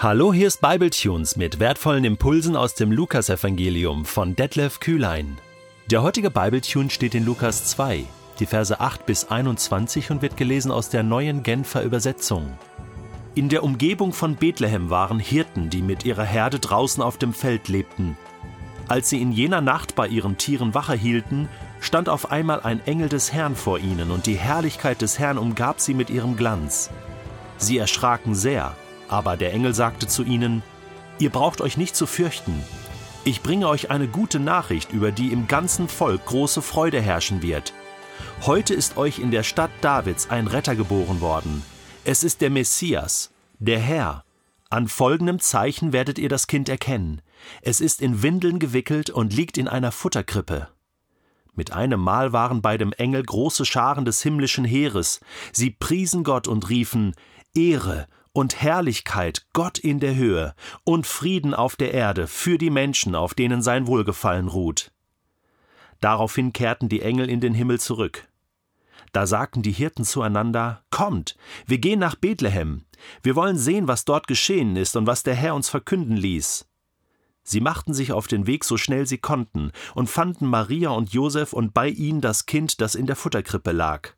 Hallo, hier ist Bibletunes mit wertvollen Impulsen aus dem Lukasevangelium von Detlef Kühlein. Der heutige Bibletune steht in Lukas 2, die Verse 8 bis 21 und wird gelesen aus der neuen Genfer Übersetzung. In der Umgebung von Bethlehem waren Hirten, die mit ihrer Herde draußen auf dem Feld lebten. Als sie in jener Nacht bei ihren Tieren Wache hielten, stand auf einmal ein Engel des Herrn vor ihnen, und die Herrlichkeit des Herrn umgab sie mit ihrem Glanz. Sie erschraken sehr, aber der Engel sagte zu ihnen, Ihr braucht euch nicht zu fürchten. Ich bringe euch eine gute Nachricht, über die im ganzen Volk große Freude herrschen wird. Heute ist euch in der Stadt Davids ein Retter geboren worden. Es ist der Messias, der Herr. An folgendem Zeichen werdet ihr das Kind erkennen. Es ist in Windeln gewickelt und liegt in einer Futterkrippe. Mit einem Mal waren bei dem Engel große Scharen des himmlischen Heeres. Sie priesen Gott und riefen Ehre und Herrlichkeit Gott in der Höhe und Frieden auf der Erde für die Menschen, auf denen sein Wohlgefallen ruht. Daraufhin kehrten die Engel in den Himmel zurück. Da sagten die Hirten zueinander Kommt, wir gehen nach Bethlehem, wir wollen sehen, was dort geschehen ist und was der Herr uns verkünden ließ. Sie machten sich auf den Weg so schnell sie konnten und fanden Maria und Josef und bei ihnen das Kind, das in der Futterkrippe lag.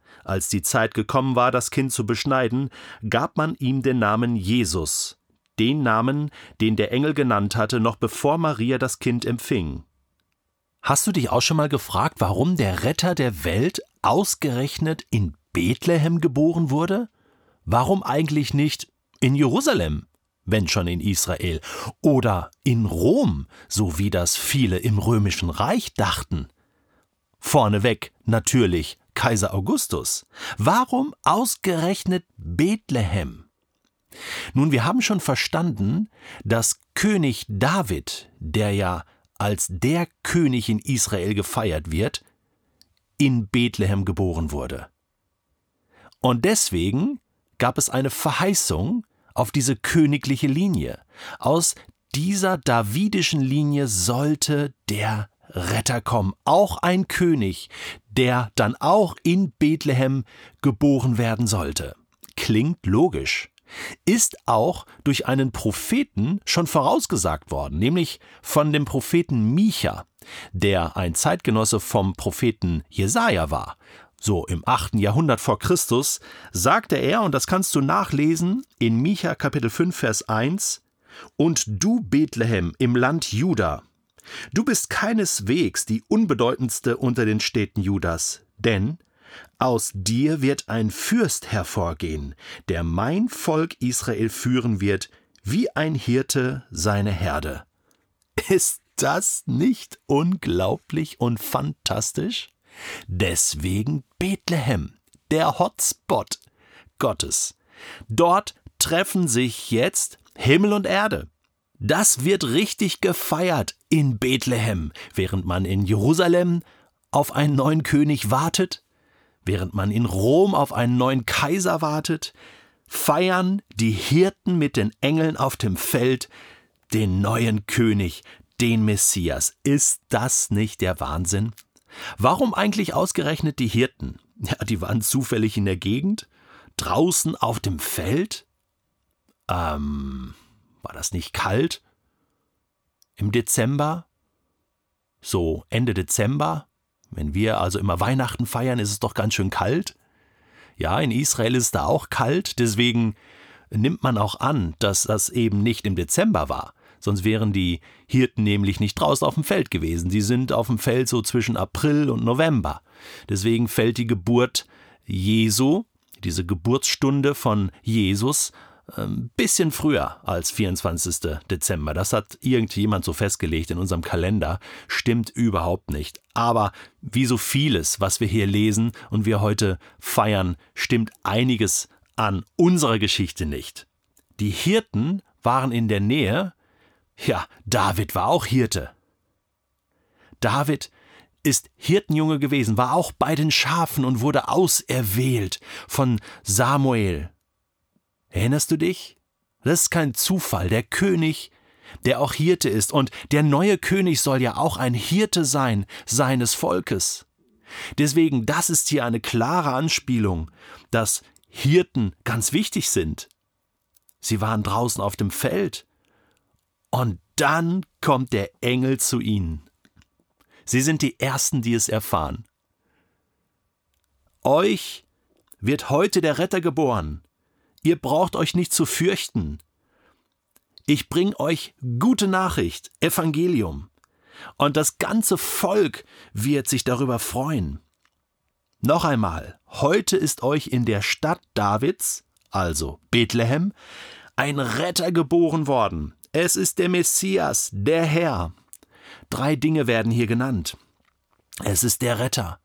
als die Zeit gekommen war, das Kind zu beschneiden, gab man ihm den Namen Jesus, den Namen, den der Engel genannt hatte, noch bevor Maria das Kind empfing. Hast du dich auch schon mal gefragt, warum der Retter der Welt ausgerechnet in Bethlehem geboren wurde? Warum eigentlich nicht in Jerusalem, wenn schon in Israel, oder in Rom, so wie das viele im römischen Reich dachten? Vorneweg natürlich Kaiser Augustus. Warum ausgerechnet Bethlehem? Nun, wir haben schon verstanden, dass König David, der ja als der König in Israel gefeiert wird, in Bethlehem geboren wurde. Und deswegen gab es eine Verheißung auf diese königliche Linie. Aus dieser davidischen Linie sollte der Retter kommen, auch ein König, der dann auch in Bethlehem geboren werden sollte. Klingt logisch. Ist auch durch einen Propheten schon vorausgesagt worden, nämlich von dem Propheten Micha, der ein Zeitgenosse vom Propheten Jesaja war. So im 8. Jahrhundert vor Christus sagte er, und das kannst du nachlesen in Micha Kapitel 5 Vers 1, Und du Bethlehem im Land Juda, Du bist keineswegs die unbedeutendste unter den Städten Judas, denn aus dir wird ein Fürst hervorgehen, der mein Volk Israel führen wird, wie ein Hirte seine Herde. Ist das nicht unglaublich und fantastisch? Deswegen Bethlehem, der Hotspot Gottes. Dort treffen sich jetzt Himmel und Erde. Das wird richtig gefeiert in Bethlehem, während man in Jerusalem auf einen neuen König wartet, während man in Rom auf einen neuen Kaiser wartet, feiern die Hirten mit den Engeln auf dem Feld den neuen König, den Messias. Ist das nicht der Wahnsinn? Warum eigentlich ausgerechnet die Hirten? Ja, die waren zufällig in der Gegend, draußen auf dem Feld. Ähm, war das nicht kalt? Im Dezember? So Ende Dezember? Wenn wir also immer Weihnachten feiern, ist es doch ganz schön kalt. Ja, in Israel ist es da auch kalt, deswegen nimmt man auch an, dass das eben nicht im Dezember war. Sonst wären die Hirten nämlich nicht draußen auf dem Feld gewesen. Sie sind auf dem Feld so zwischen April und November. Deswegen fällt die Geburt Jesu, diese Geburtsstunde von Jesus, ein ähm, bisschen früher als 24. Dezember. Das hat irgendjemand so festgelegt in unserem Kalender. Stimmt überhaupt nicht. Aber wie so vieles, was wir hier lesen und wir heute feiern, stimmt einiges an unserer Geschichte nicht. Die Hirten waren in der Nähe Ja, David war auch Hirte. David ist Hirtenjunge gewesen, war auch bei den Schafen und wurde auserwählt von Samuel. Erinnerst du dich? Das ist kein Zufall. Der König, der auch Hirte ist, und der neue König soll ja auch ein Hirte sein seines Volkes. Deswegen, das ist hier eine klare Anspielung, dass Hirten ganz wichtig sind. Sie waren draußen auf dem Feld. Und dann kommt der Engel zu ihnen. Sie sind die Ersten, die es erfahren. Euch wird heute der Retter geboren. Ihr braucht euch nicht zu fürchten. Ich bring euch gute Nachricht, Evangelium. Und das ganze Volk wird sich darüber freuen. Noch einmal, heute ist euch in der Stadt Davids, also Bethlehem, ein Retter geboren worden. Es ist der Messias, der Herr. Drei Dinge werden hier genannt. Es ist der Retter.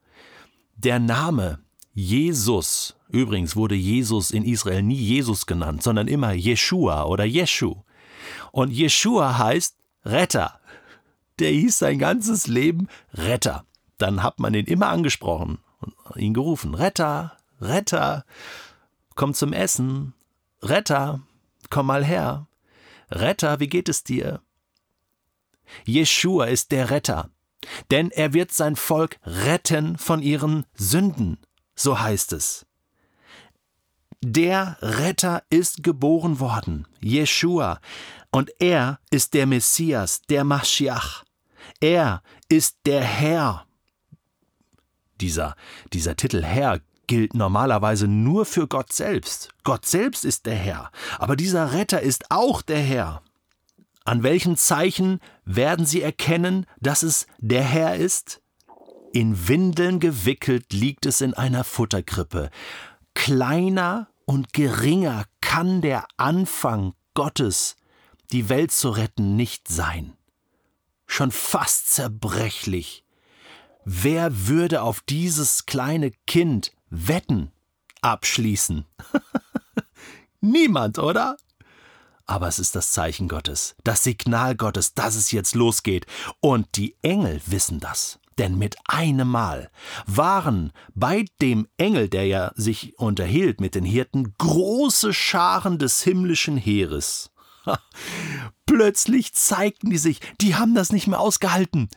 Der Name Jesus, übrigens wurde Jesus in Israel nie Jesus genannt, sondern immer Jeshua oder Jeschu. Und Jeshua heißt Retter. Der hieß sein ganzes Leben Retter. Dann hat man ihn immer angesprochen und ihn gerufen. Retter, Retter, komm zum Essen. Retter, komm mal her. Retter, wie geht es dir? Jeschua ist der Retter, denn er wird sein Volk retten von ihren Sünden, so heißt es. Der Retter ist geboren worden, Jeschua, und er ist der Messias, der Maschiach. Er ist der Herr. Dieser, dieser Titel Herr gilt normalerweise nur für Gott selbst. Gott selbst ist der Herr, aber dieser Retter ist auch der Herr. An welchen Zeichen werden sie erkennen, dass es der Herr ist? In Windeln gewickelt liegt es in einer Futterkrippe. Kleiner und geringer kann der Anfang Gottes, die Welt zu retten, nicht sein. Schon fast zerbrechlich. Wer würde auf dieses kleine Kind wetten, abschließen? Niemand, oder? Aber es ist das Zeichen Gottes, das Signal Gottes, dass es jetzt losgeht. Und die Engel wissen das. Denn mit einem Mal waren bei dem Engel, der ja sich unterhielt mit den Hirten, große Scharen des himmlischen Heeres. Plötzlich zeigten die sich, die haben das nicht mehr ausgehalten.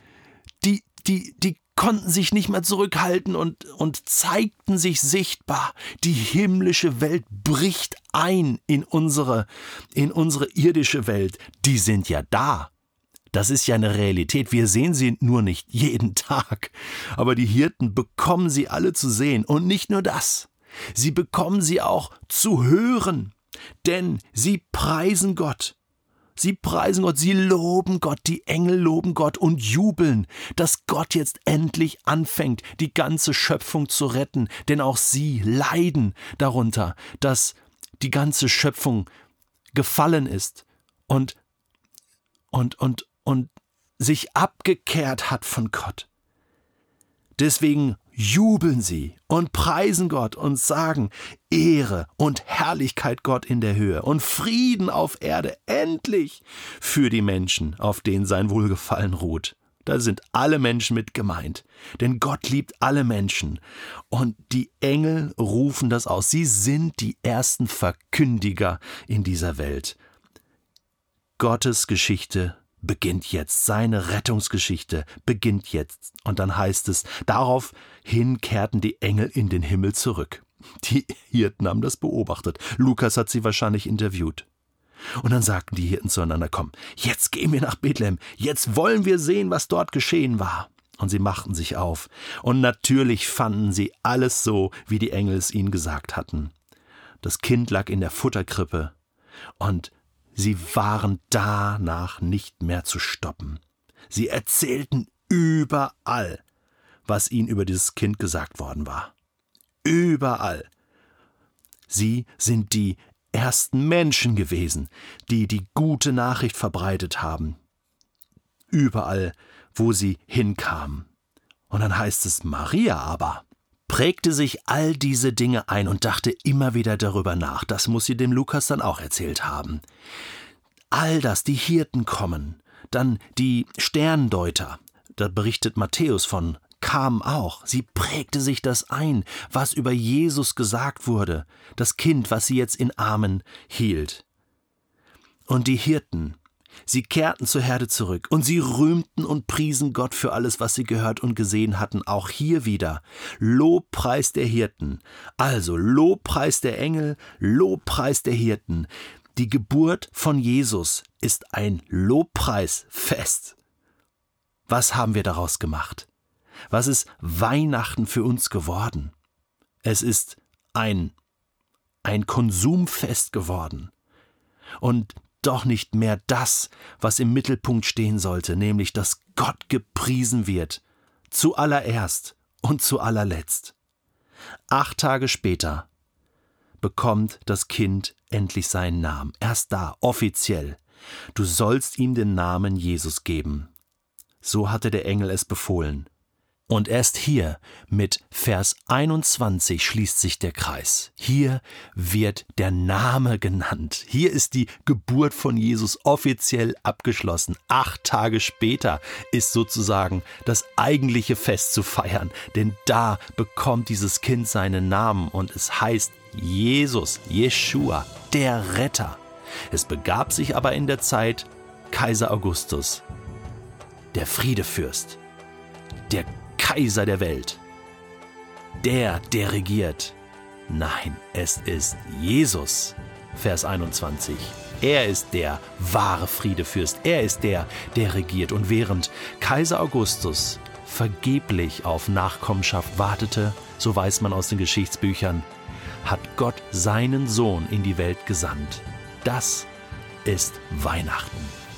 Die, die, die konnten sich nicht mehr zurückhalten und, und zeigten sich sichtbar. Die himmlische Welt bricht ein in unsere, in unsere irdische Welt. Die sind ja da. Das ist ja eine Realität. Wir sehen sie nur nicht jeden Tag. Aber die Hirten bekommen sie alle zu sehen. Und nicht nur das. Sie bekommen sie auch zu hören. Denn sie preisen Gott. Sie preisen Gott, sie loben Gott, die Engel loben Gott und jubeln, dass Gott jetzt endlich anfängt, die ganze Schöpfung zu retten, denn auch sie leiden darunter, dass die ganze Schöpfung gefallen ist und und und und sich abgekehrt hat von Gott. Deswegen jubeln sie und preisen Gott und sagen Ehre und Herrlichkeit Gott in der Höhe und Frieden auf Erde endlich für die Menschen, auf denen sein Wohlgefallen ruht. Da sind alle Menschen mit gemeint, denn Gott liebt alle Menschen und die Engel rufen das aus. Sie sind die ersten Verkündiger in dieser Welt. Gottes Geschichte beginnt jetzt, seine Rettungsgeschichte beginnt jetzt. Und dann heißt es, daraufhin kehrten die Engel in den Himmel zurück. Die Hirten haben das beobachtet. Lukas hat sie wahrscheinlich interviewt. Und dann sagten die Hirten zueinander, komm, jetzt gehen wir nach Bethlehem, jetzt wollen wir sehen, was dort geschehen war. Und sie machten sich auf. Und natürlich fanden sie alles so, wie die Engel es ihnen gesagt hatten. Das Kind lag in der Futterkrippe, und Sie waren danach nicht mehr zu stoppen. Sie erzählten überall, was ihnen über dieses Kind gesagt worden war. Überall. Sie sind die ersten Menschen gewesen, die die gute Nachricht verbreitet haben. Überall, wo sie hinkamen. Und dann heißt es Maria aber prägte sich all diese Dinge ein und dachte immer wieder darüber nach. Das muss sie dem Lukas dann auch erzählt haben. all das, die Hirten kommen, dann die Sterndeuter, da berichtet Matthäus von, kamen auch. Sie prägte sich das ein, was über Jesus gesagt wurde, das Kind, was sie jetzt in Armen hielt. Und die Hirten, sie kehrten zur Herde zurück, und sie rühmten und priesen Gott für alles, was sie gehört und gesehen hatten, auch hier wieder. Lobpreis der Hirten, also Lobpreis der Engel, Lobpreis der Hirten. Die Geburt von Jesus ist ein Lobpreisfest. Was haben wir daraus gemacht? Was ist Weihnachten für uns geworden? Es ist ein, ein Konsumfest geworden. Und doch nicht mehr das, was im Mittelpunkt stehen sollte, nämlich dass Gott gepriesen wird, zuallererst und zu allerletzt. Acht Tage später bekommt das Kind endlich seinen Namen, erst da, offiziell. Du sollst ihm den Namen Jesus geben. So hatte der Engel es befohlen. Und erst hier mit Vers 21 schließt sich der Kreis. Hier wird der Name genannt. Hier ist die Geburt von Jesus offiziell abgeschlossen. Acht Tage später ist sozusagen das eigentliche Fest zu feiern, denn da bekommt dieses Kind seinen Namen und es heißt Jesus, Jeshua, der Retter. Es begab sich aber in der Zeit Kaiser Augustus, der Friedefürst, der Kaiser der Welt. Der, der regiert. Nein, es ist Jesus. Vers 21. Er ist der wahre Friedefürst. Er ist der, der regiert. Und während Kaiser Augustus vergeblich auf Nachkommenschaft wartete, so weiß man aus den Geschichtsbüchern, hat Gott seinen Sohn in die Welt gesandt. Das ist Weihnachten.